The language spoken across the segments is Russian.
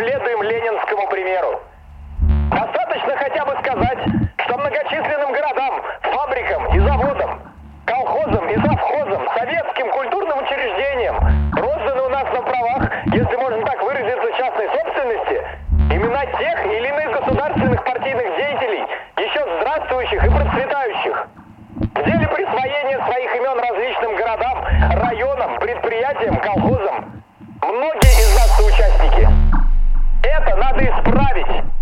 следуем ленинскому примеру. Достаточно хотя бы сказать, что многочисленным городам, фабрикам и заводам, колхозам и совхозам, советским культурным учреждениям розданы у нас на правах, если можно так выразиться, частной собственности, имена тех или иных государственных партийных деятелей, еще здравствующих и процветающих. В деле присвоения своих имен различным городам, районам, предприятиям, колхозам – это надо исправить.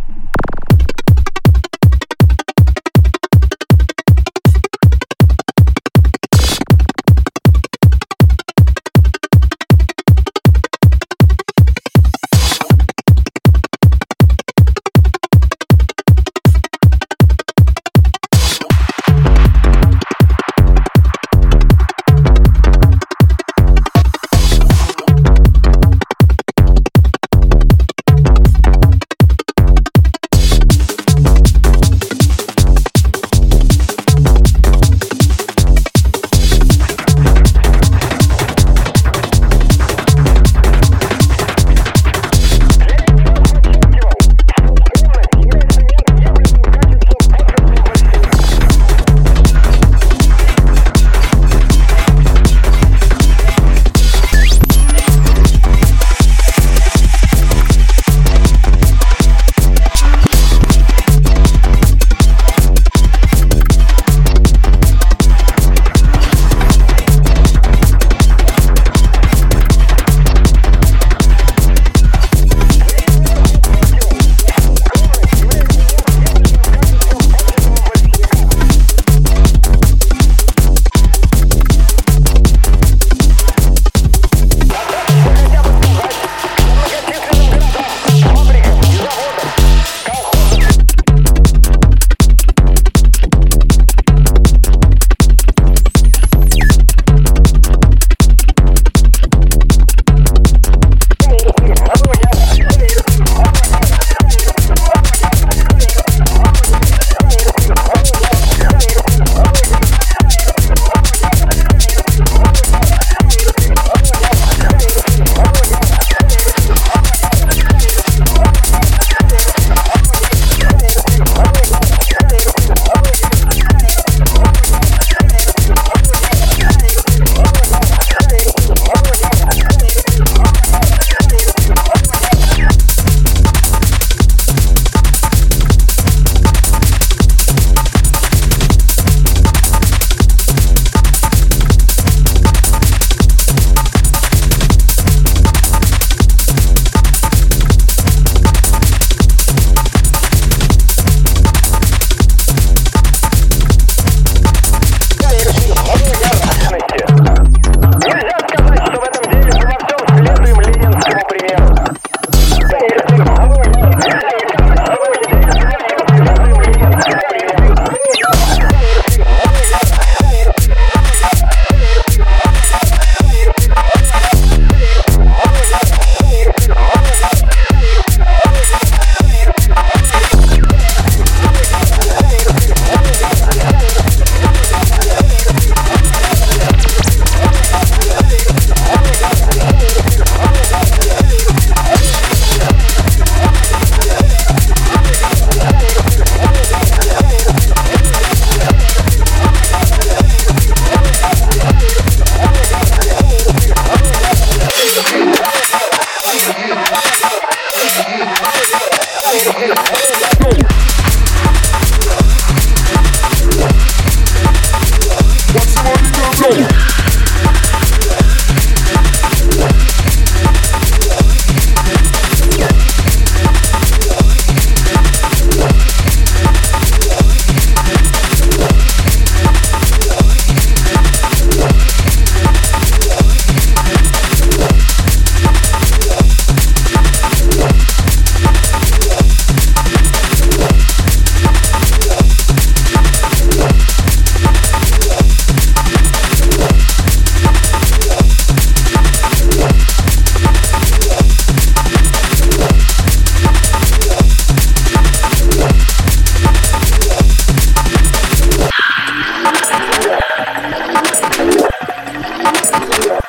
Gracias.